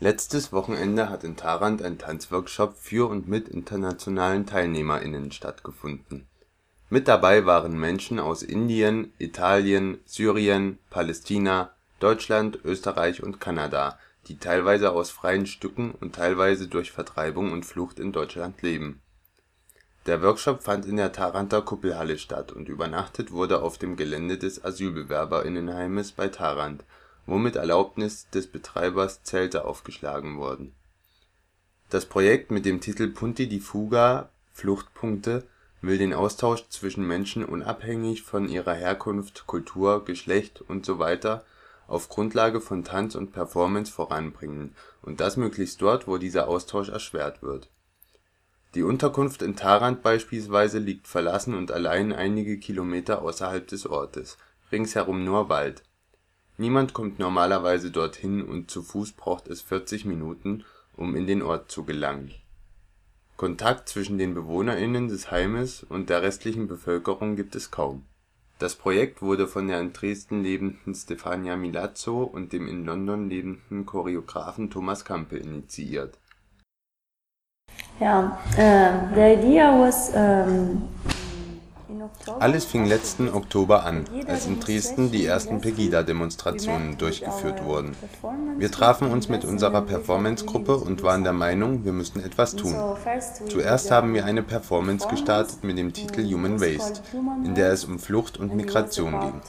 Letztes Wochenende hat in Tharandt ein Tanzworkshop für und mit internationalen TeilnehmerInnen stattgefunden. Mit dabei waren Menschen aus Indien, Italien, Syrien, Palästina, Deutschland, Österreich und Kanada, die teilweise aus freien Stücken und teilweise durch Vertreibung und Flucht in Deutschland leben. Der Workshop fand in der Tharandter Kuppelhalle statt und übernachtet wurde auf dem Gelände des Asylbewerberinnenheimes bei Tharandt, wo mit Erlaubnis des Betreibers Zelte aufgeschlagen wurden. Das Projekt mit dem Titel Punti di Fuga (Fluchtpunkte) will den Austausch zwischen Menschen unabhängig von ihrer Herkunft, Kultur, Geschlecht usw. auf Grundlage von Tanz und Performance voranbringen und das möglichst dort, wo dieser Austausch erschwert wird. Die Unterkunft in Tharandt beispielsweise liegt verlassen und allein einige Kilometer außerhalb des Ortes, ringsherum nur Wald. Niemand kommt normalerweise dorthin und zu Fuß braucht es 40 Minuten, um in den Ort zu gelangen. Kontakt zwischen den BewohnerInnen des Heimes und der restlichen Bevölkerung gibt es kaum. Das Projekt wurde von der in Dresden lebenden Stefania Milazzo und dem in London lebenden Choreografen Thomas Campe initiiert. Ja, uh, the idea was um, alles fing letzten Oktober an, als in Dresden die ersten Pegida-Demonstrationen durchgeführt wurden. Wir trafen uns mit unserer Performance-Gruppe und waren der Meinung, wir müssten etwas tun. Zuerst haben wir eine Performance gestartet mit dem Titel Human Waste, in der es um Flucht und Migration ging.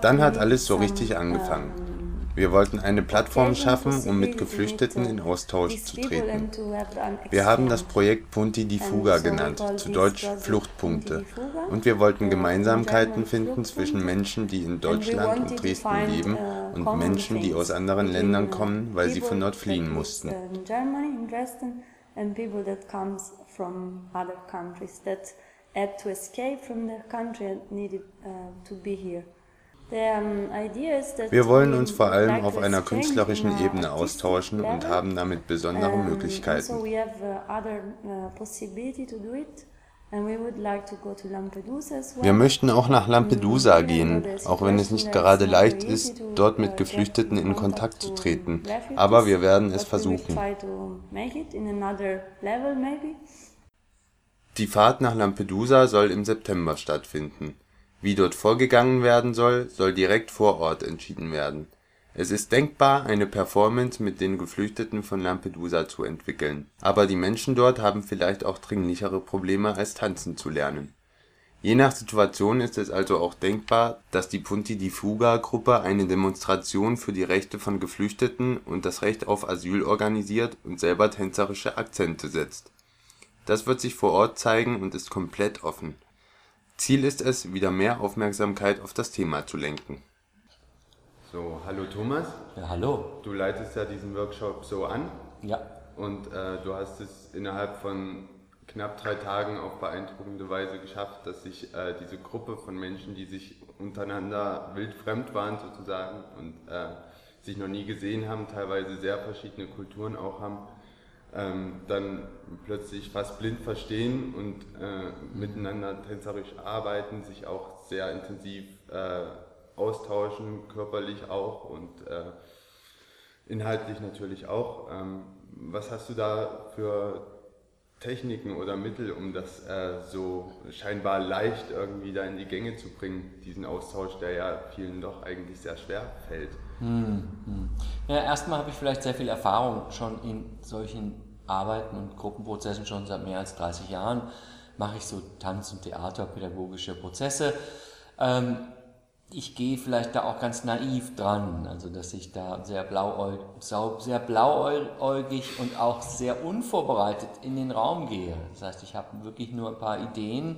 Dann hat alles so richtig angefangen. Wir wollten eine Plattform schaffen, um mit Geflüchteten in Austausch zu treten. Wir haben das Projekt Punti di Fuga genannt, zu Deutsch Fluchtpunkte. Und wir wollten Gemeinsamkeiten finden zwischen Menschen, die in Deutschland und Dresden leben, und Menschen, die aus anderen Ländern kommen, weil sie von dort fliehen mussten. had to escape from their country and needed uh, to be here. Um, Wir wollen uns vor allem auf einer künstlerischen Ebene austauschen und haben damit besondere Möglichkeiten. Uh, uh, Wir möchten auch nach Lampedusa gehen, auch wenn es nicht gerade leicht ist, dort mit Geflüchteten in Kontakt zu treten. Aber wir werden es versuchen. Die Fahrt nach Lampedusa soll im September stattfinden. Wie dort vorgegangen werden soll, soll direkt vor Ort entschieden werden. Es ist denkbar, eine Performance mit den Geflüchteten von Lampedusa zu entwickeln, aber die Menschen dort haben vielleicht auch dringlichere Probleme als tanzen zu lernen. Je nach Situation ist es also auch denkbar, dass die Punti di Fuga Gruppe eine Demonstration für die Rechte von Geflüchteten und das Recht auf Asyl organisiert und selber tänzerische Akzente setzt. Das wird sich vor Ort zeigen und ist komplett offen Ziel ist es, wieder mehr Aufmerksamkeit auf das Thema zu lenken. So, hallo Thomas. Ja, hallo. Du leitest ja diesen Workshop so an. Ja. Und äh, du hast es innerhalb von knapp drei Tagen auf beeindruckende Weise geschafft, dass sich äh, diese Gruppe von Menschen, die sich untereinander wildfremd waren sozusagen und äh, sich noch nie gesehen haben, teilweise sehr verschiedene Kulturen auch haben, ähm, dann plötzlich fast blind verstehen und äh, miteinander tänzerisch arbeiten, sich auch sehr intensiv äh, austauschen, körperlich auch und äh, inhaltlich natürlich auch. Ähm, was hast du da für Techniken oder Mittel, um das äh, so scheinbar leicht irgendwie da in die Gänge zu bringen, diesen Austausch, der ja vielen doch eigentlich sehr schwer fällt? Hm, hm. Ja, erstmal habe ich vielleicht sehr viel Erfahrung schon in solchen Arbeiten und Gruppenprozessen schon seit mehr als 30 Jahren. Mache ich so Tanz- und Theaterpädagogische Prozesse. Ähm, ich gehe vielleicht da auch ganz naiv dran, also dass ich da sehr, blauäug, sehr blauäugig und auch sehr unvorbereitet in den Raum gehe. Das heißt, ich habe wirklich nur ein paar Ideen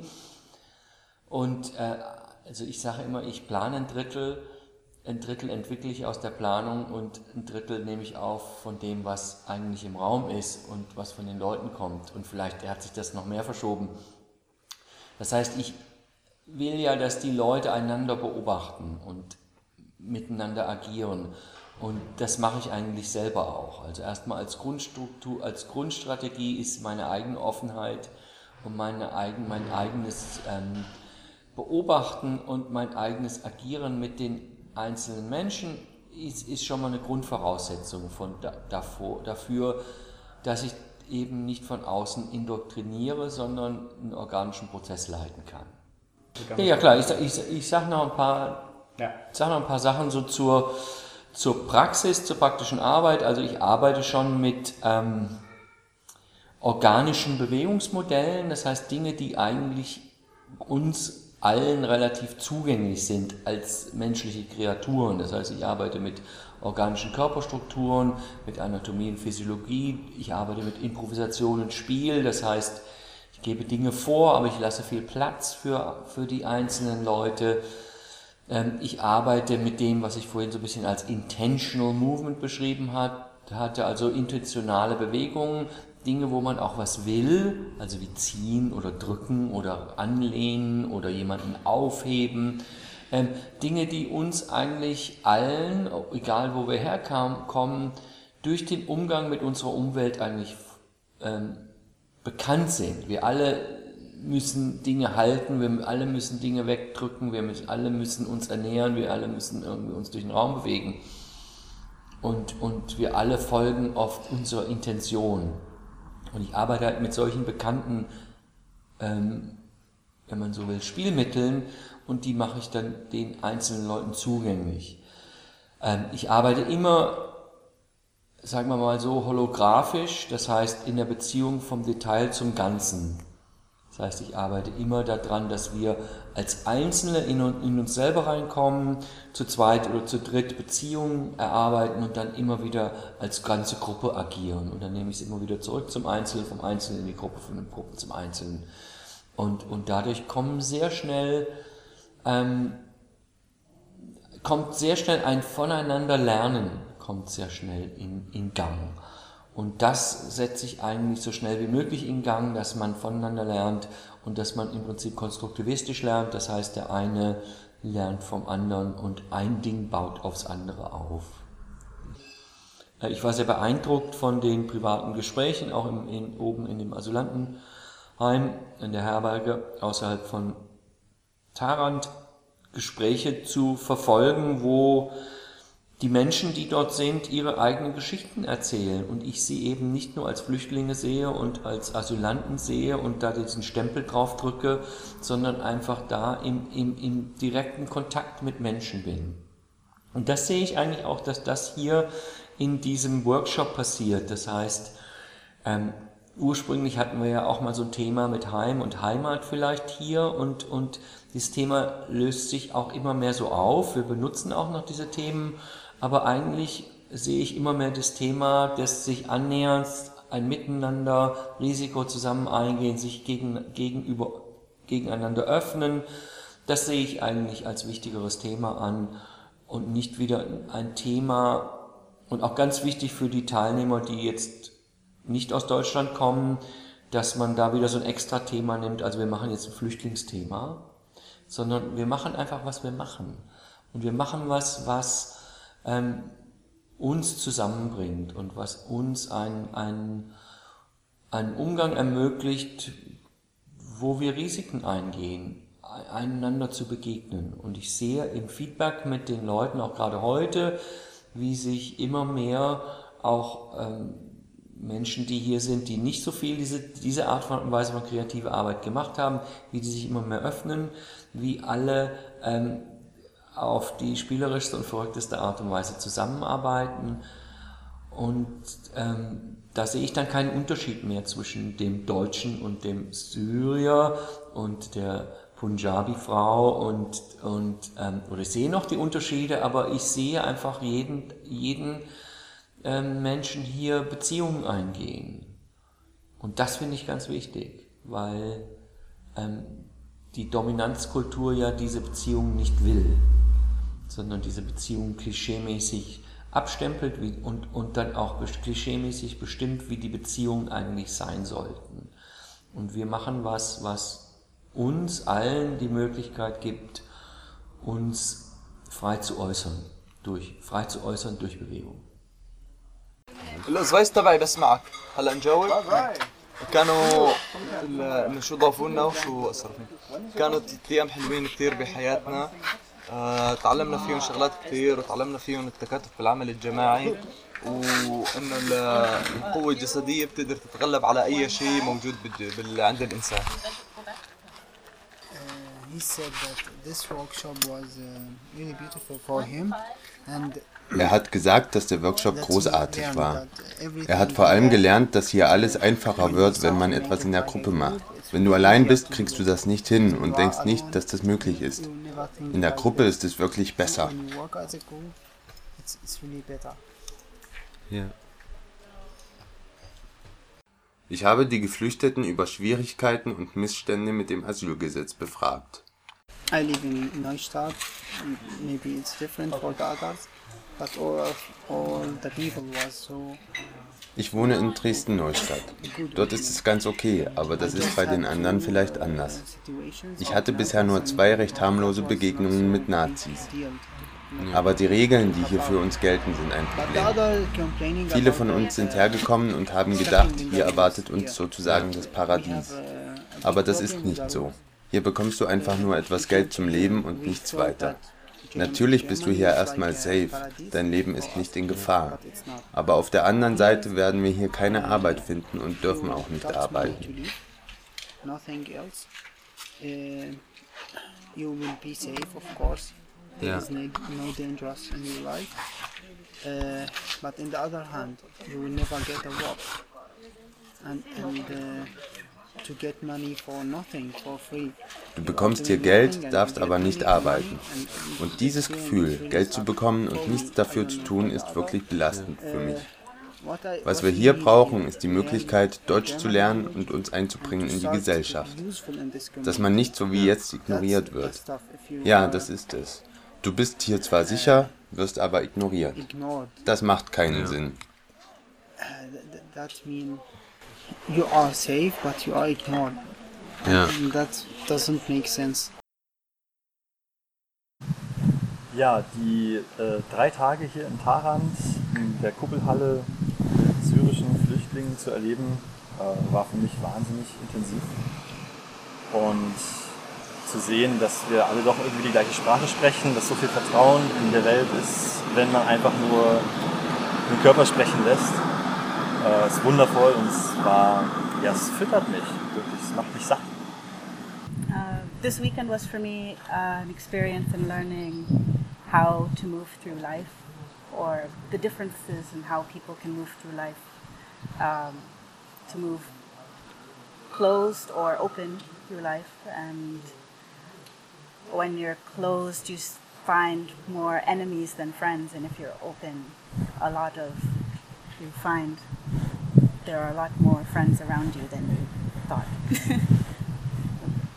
und äh, also ich sage immer, ich plane ein Drittel, ein Drittel entwickle ich aus der Planung und ein Drittel nehme ich auf von dem, was eigentlich im Raum ist und was von den Leuten kommt. Und vielleicht hat sich das noch mehr verschoben. Das heißt, ich will ja, dass die Leute einander beobachten und miteinander agieren. Und das mache ich eigentlich selber auch. Also erstmal als Grundstruktur, als Grundstrategie ist meine eigene Offenheit und meine eigen, mein eigenes ähm, Beobachten und mein eigenes Agieren mit den einzelnen Menschen ist, ist schon mal eine Grundvoraussetzung von da, davor, dafür, dass ich eben nicht von außen indoktriniere, sondern einen organischen Prozess leiten kann. Ja, ja, klar, ich, ich, ich sage noch, ein paar, ja. sag noch ein paar Sachen so zur, zur Praxis, zur praktischen Arbeit. Also ich arbeite schon mit ähm, organischen Bewegungsmodellen, das heißt Dinge, die eigentlich uns allen relativ zugänglich sind als menschliche Kreaturen. Das heißt, ich arbeite mit organischen Körperstrukturen, mit Anatomie und Physiologie, ich arbeite mit Improvisation und Spiel, das heißt, ich gebe Dinge vor, aber ich lasse viel Platz für, für die einzelnen Leute. Ähm, ich arbeite mit dem, was ich vorhin so ein bisschen als Intentional Movement beschrieben hatte, also intentionale Bewegungen, Dinge, wo man auch was will, also wie ziehen oder drücken oder anlehnen oder jemanden aufheben. Ähm, Dinge, die uns eigentlich allen, egal wo wir herkommen, durch den Umgang mit unserer Umwelt eigentlich ähm, bekannt sind. Wir alle müssen Dinge halten, wir alle müssen Dinge wegdrücken, wir alle müssen uns ernähren, wir alle müssen irgendwie uns durch den Raum bewegen. Und, und wir alle folgen oft unserer Intention. Und ich arbeite halt mit solchen bekannten, ähm, wenn man so will, Spielmitteln und die mache ich dann den einzelnen Leuten zugänglich. Ähm, ich arbeite immer, sagen wir mal so, holographisch, das heißt in der Beziehung vom Detail zum Ganzen. Das heißt, ich arbeite immer daran, dass wir als Einzelne in, in, uns selber reinkommen, zu zweit oder zu dritt Beziehungen erarbeiten und dann immer wieder als ganze Gruppe agieren. Und dann nehme ich es immer wieder zurück zum Einzelnen, vom Einzelnen in die Gruppe, von der Gruppe zum Einzelnen. Und, und dadurch kommen sehr schnell, ähm, kommt sehr schnell ein Voneinander lernen, kommt sehr schnell in, in Gang. Und das setze ich eigentlich so schnell wie möglich in Gang, dass man voneinander lernt und dass man im Prinzip konstruktivistisch lernt. Das heißt, der eine lernt vom anderen und ein Ding baut aufs andere auf. Äh, ich war sehr beeindruckt von den privaten Gesprächen, auch im, in, oben in dem Asylantenheim, in der Herberge außerhalb von Tarant, Gespräche zu verfolgen, wo die Menschen, die dort sind, ihre eigenen Geschichten erzählen und ich sie eben nicht nur als Flüchtlinge sehe und als Asylanten sehe und da diesen Stempel drauf drücke, sondern einfach da im, im, im direkten Kontakt mit Menschen bin. Und das sehe ich eigentlich auch, dass das hier in diesem Workshop passiert. Das heißt, ähm, ursprünglich hatten wir ja auch mal so ein Thema mit Heim und Heimat vielleicht hier und, und dieses Thema löst sich auch immer mehr so auf. Wir benutzen auch noch diese Themen aber eigentlich sehe ich immer mehr das Thema, dass sich annähernd ein Miteinander, Risiko zusammen eingehen, sich gegen, gegenüber, gegeneinander öffnen. Das sehe ich eigentlich als wichtigeres Thema an und nicht wieder ein Thema und auch ganz wichtig für die Teilnehmer, die jetzt nicht aus Deutschland kommen, dass man da wieder so ein extra Thema nimmt. Also wir machen jetzt ein Flüchtlingsthema, sondern wir machen einfach, was wir machen. Und wir machen was, was ähm, uns zusammenbringt und was uns einen ein Umgang ermöglicht, wo wir Risiken eingehen, einander zu begegnen. Und ich sehe im Feedback mit den Leuten, auch gerade heute, wie sich immer mehr auch ähm, Menschen, die hier sind, die nicht so viel diese, diese Art von Weise von kreative Arbeit gemacht haben, wie die sich immer mehr öffnen, wie alle ähm, auf die spielerischste und verrückteste Art und Weise zusammenarbeiten. Und ähm, da sehe ich dann keinen Unterschied mehr zwischen dem Deutschen und dem Syrier und der Punjabi-Frau und, und ähm, oder ich sehe noch die Unterschiede, aber ich sehe einfach jeden, jeden ähm, Menschen hier Beziehungen eingehen. Und das finde ich ganz wichtig, weil ähm, die Dominanzkultur ja diese Beziehungen nicht will sondern diese Beziehung klischeemäßig abstempelt und, und dann auch klischeemäßig bestimmt, wie die Beziehungen eigentlich sein sollten. Und wir machen was, was uns allen die Möglichkeit gibt, uns frei zu äußern, durch, frei zu äußern durch Bewegung. الأصغيس تبعي بسمعك هلا نجاوب؟ كانوا ال- شو ضافوا لنا وشو اثروا فينا كانوا ايام حلوين كثير بحياتنا آه، تعلمنا فيهم شغلات كثير وتعلمنا فيهم التكاتف بالعمل الجماعي وانه ال- القوة الجسدية بتقدر تتغلب على اي شيء موجود عند الانسان he said that this workshop was uh, really beautiful for him and Er hat gesagt, dass der Workshop großartig war. Er hat vor allem gelernt, dass hier alles einfacher wird, wenn man etwas in der Gruppe macht. Wenn du allein bist, kriegst du das nicht hin und denkst nicht, dass das möglich ist. In der Gruppe ist es wirklich besser. When you work as a group, it's, it's really better. Ich habe die Geflüchteten über Schwierigkeiten und Missstände mit dem Asylgesetz befragt. I live in Neustadt. Maybe it's different for the others, but all of, all the people was so Ich wohne in Dresden-Neustadt. Dort ist es ganz okay, aber das ist bei den anderen vielleicht anders. Ich hatte bisher nur zwei recht harmlose Begegnungen mit Nazis. Aber die Regeln, die hier für uns gelten, sind ein Problem. Viele von uns sind hergekommen und haben gedacht, hier erwartet uns sozusagen das Paradies. Aber das ist nicht so. Hier bekommst du einfach nur etwas Geld zum Leben und nichts weiter. Natürlich bist du hier erstmal safe, dein Leben ist nicht in Gefahr. Aber auf der anderen Seite werden wir hier keine Arbeit finden und dürfen auch nicht arbeiten. Else. Uh. There Yeah. is no, dangerous in your life. Uh, but in the other hand, you will never get a. And, and uh, Du bekommst hier Geld, darfst aber nicht arbeiten. Und dieses Gefühl, Geld zu bekommen und nichts dafür zu tun, ist wirklich belastend für mich. Was wir hier brauchen, ist die Möglichkeit, Deutsch zu lernen und uns einzubringen in die Gesellschaft. Dass man nicht so wie jetzt ignoriert wird. Ja, das ist es. Du bist hier zwar sicher, wirst aber ignoriert. Das macht keinen Sinn. Uh, th- that means you are safe, but you are ignored. Ja. And that doesn't make sense. Ja, die äh, drei Tage hier in Tarant in der Kuppelhalle mit syrischen Flüchtlingen zu erleben, äh, war für mich wahnsinnig intensiv. Und zu sehen, dass wir alle doch irgendwie die gleiche Sprache sprechen, dass so viel Vertrauen in der Welt ist, wenn man einfach nur den Körper sprechen lässt, äh, ist wundervoll und es war, ja, es füttert mich, wirklich, es macht mich satt. Uh, this weekend was for me uh, an experience in learning how to move through life or the differences in how people can move through life. Um, to move closed or open through life. And when you're closed, you find more enemies than friends. And if you're open, a lot of, you find there are a lot more friends around you than you thought.